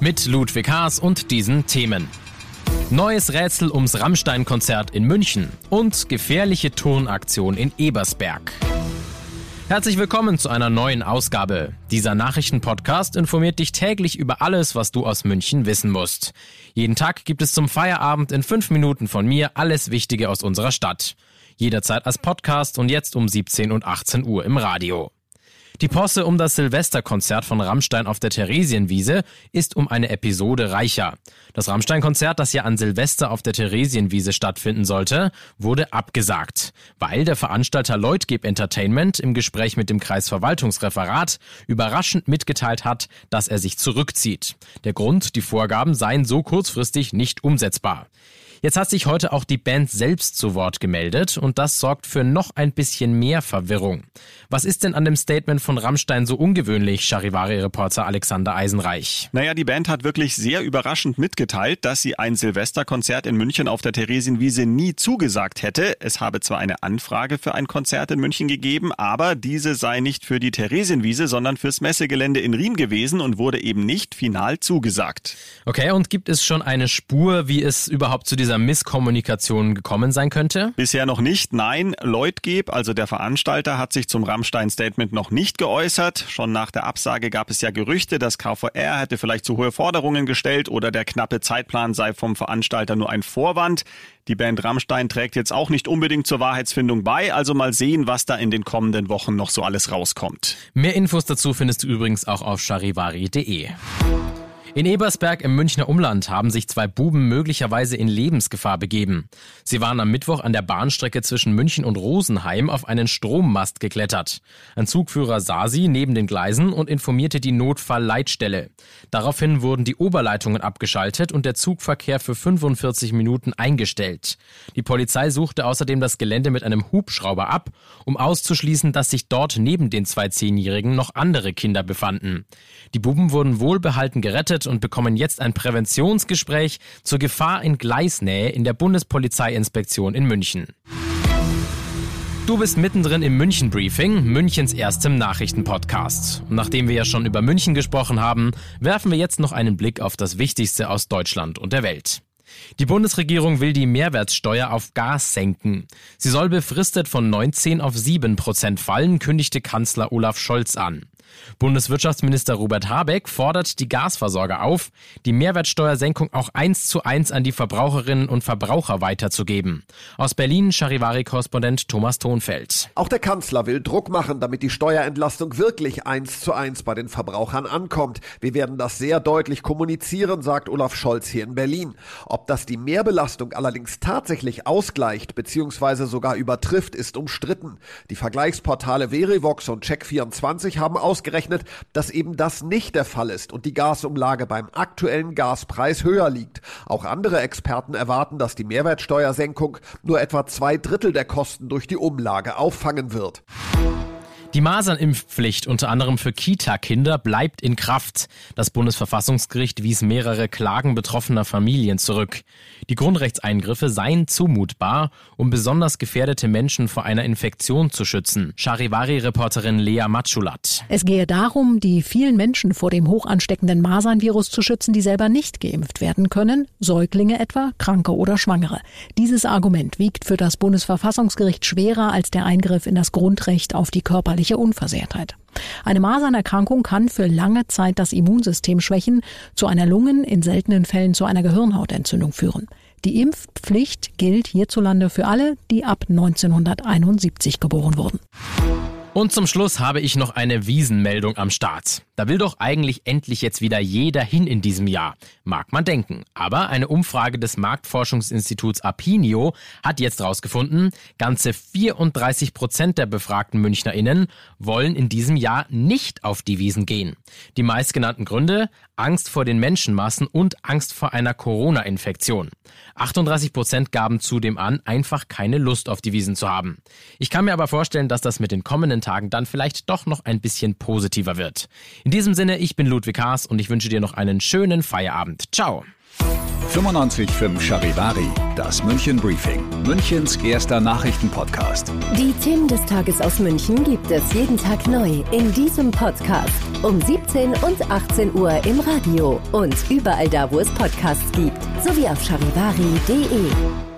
Mit Ludwig Haas und diesen Themen. Neues Rätsel ums Rammstein-Konzert in München und gefährliche Turnaktion in Ebersberg. Herzlich willkommen zu einer neuen Ausgabe. Dieser Nachrichtenpodcast informiert dich täglich über alles, was du aus München wissen musst. Jeden Tag gibt es zum Feierabend in fünf Minuten von mir alles Wichtige aus unserer Stadt. Jederzeit als Podcast und jetzt um 17 und 18 Uhr im Radio. Die Posse um das Silvesterkonzert von Rammstein auf der Theresienwiese ist um eine Episode reicher. Das Rammstein-Konzert, das ja an Silvester auf der Theresienwiese stattfinden sollte, wurde abgesagt, weil der Veranstalter Leutgeb Entertainment im Gespräch mit dem Kreisverwaltungsreferat überraschend mitgeteilt hat, dass er sich zurückzieht. Der Grund, die Vorgaben seien so kurzfristig nicht umsetzbar. Jetzt hat sich heute auch die Band selbst zu Wort gemeldet und das sorgt für noch ein bisschen mehr Verwirrung. Was ist denn an dem Statement von Rammstein so ungewöhnlich, Charivari-Reporter Alexander Eisenreich? Naja, die Band hat wirklich sehr überraschend mitgeteilt, dass sie ein Silvesterkonzert in München auf der Theresienwiese nie zugesagt hätte. Es habe zwar eine Anfrage für ein Konzert in München gegeben, aber diese sei nicht für die Theresienwiese, sondern fürs Messegelände in Riem gewesen und wurde eben nicht final zugesagt. Okay, und gibt es schon eine Spur, wie es überhaupt zu dieser Misskommunikation gekommen sein könnte? Bisher noch nicht. Nein, Leutgeb, also der Veranstalter, hat sich zum Rammstein-Statement noch nicht geäußert. Schon nach der Absage gab es ja Gerüchte, dass KVR hätte vielleicht zu hohe Forderungen gestellt oder der knappe Zeitplan sei vom Veranstalter nur ein Vorwand. Die Band Rammstein trägt jetzt auch nicht unbedingt zur Wahrheitsfindung bei, also mal sehen, was da in den kommenden Wochen noch so alles rauskommt. Mehr Infos dazu findest du übrigens auch auf charivari.de. In Ebersberg im Münchner Umland haben sich zwei Buben möglicherweise in Lebensgefahr begeben. Sie waren am Mittwoch an der Bahnstrecke zwischen München und Rosenheim auf einen Strommast geklettert. Ein Zugführer sah sie neben den Gleisen und informierte die Notfallleitstelle. Daraufhin wurden die Oberleitungen abgeschaltet und der Zugverkehr für 45 Minuten eingestellt. Die Polizei suchte außerdem das Gelände mit einem Hubschrauber ab, um auszuschließen, dass sich dort neben den zwei Zehnjährigen noch andere Kinder befanden. Die Buben wurden wohlbehalten gerettet und bekommen jetzt ein Präventionsgespräch zur Gefahr in Gleisnähe in der Bundespolizeiinspektion in München. Du bist mittendrin im München Briefing, Münchens erstem Nachrichtenpodcast. Und nachdem wir ja schon über München gesprochen haben, werfen wir jetzt noch einen Blick auf das Wichtigste aus Deutschland und der Welt. Die Bundesregierung will die Mehrwertsteuer auf Gas senken. Sie soll befristet von 19 auf 7 Prozent fallen, kündigte Kanzler Olaf Scholz an. Bundeswirtschaftsminister Robert Habeck fordert die Gasversorger auf, die Mehrwertsteuersenkung auch eins zu eins an die Verbraucherinnen und Verbraucher weiterzugeben. Aus Berlin Charivari-Korrespondent Thomas Thonfeld. Auch der Kanzler will Druck machen, damit die Steuerentlastung wirklich eins zu eins bei den Verbrauchern ankommt. Wir werden das sehr deutlich kommunizieren, sagt Olaf Scholz hier in Berlin. Ob das die Mehrbelastung allerdings tatsächlich ausgleicht bzw. sogar übertrifft, ist umstritten. Die Vergleichsportale Verivox und Check24 haben aus ausgerechnet, dass eben das nicht der Fall ist und die Gasumlage beim aktuellen Gaspreis höher liegt. Auch andere Experten erwarten, dass die Mehrwertsteuersenkung nur etwa zwei Drittel der Kosten durch die Umlage auffangen wird. Die Masernimpfpflicht unter anderem für Kita-Kinder bleibt in Kraft. Das Bundesverfassungsgericht wies mehrere Klagen betroffener Familien zurück. Die Grundrechtseingriffe seien zumutbar, um besonders gefährdete Menschen vor einer Infektion zu schützen. Charivari-Reporterin Lea Matschulat. Es gehe darum, die vielen Menschen vor dem hochansteckenden Masernvirus zu schützen, die selber nicht geimpft werden können, Säuglinge etwa, Kranke oder Schwangere. Dieses Argument wiegt für das Bundesverfassungsgericht schwerer als der Eingriff in das Grundrecht auf die körperliche körperliche Unversehrtheit. Eine Masernerkrankung kann für lange Zeit das Immunsystem schwächen, zu einer Lungen-, in seltenen Fällen zu einer Gehirnhautentzündung führen. Die Impfpflicht gilt hierzulande für alle, die ab 1971 geboren wurden. Und zum Schluss habe ich noch eine Wiesenmeldung am Start. Da will doch eigentlich endlich jetzt wieder jeder hin in diesem Jahr. Mag man denken. Aber eine Umfrage des Marktforschungsinstituts Apinio hat jetzt herausgefunden, ganze 34 Prozent der befragten MünchnerInnen wollen in diesem Jahr nicht auf die Wiesen gehen. Die meistgenannten Gründe? Angst vor den Menschenmassen und Angst vor einer Corona-Infektion. 38 Prozent gaben zudem an, einfach keine Lust auf die Wiesen zu haben. Ich kann mir aber vorstellen, dass das mit den kommenden Tagen dann vielleicht doch noch ein bisschen positiver wird. In diesem Sinne, ich bin Ludwig Haas und ich wünsche dir noch einen schönen Feierabend. Ciao! 95.5 Charivari, das München Briefing, Münchens erster Nachrichtenpodcast. Die Themen des Tages aus München gibt es jeden Tag neu in diesem Podcast. Um 17 und 18 Uhr im Radio und überall da, wo es Podcasts gibt, sowie auf charivari.de.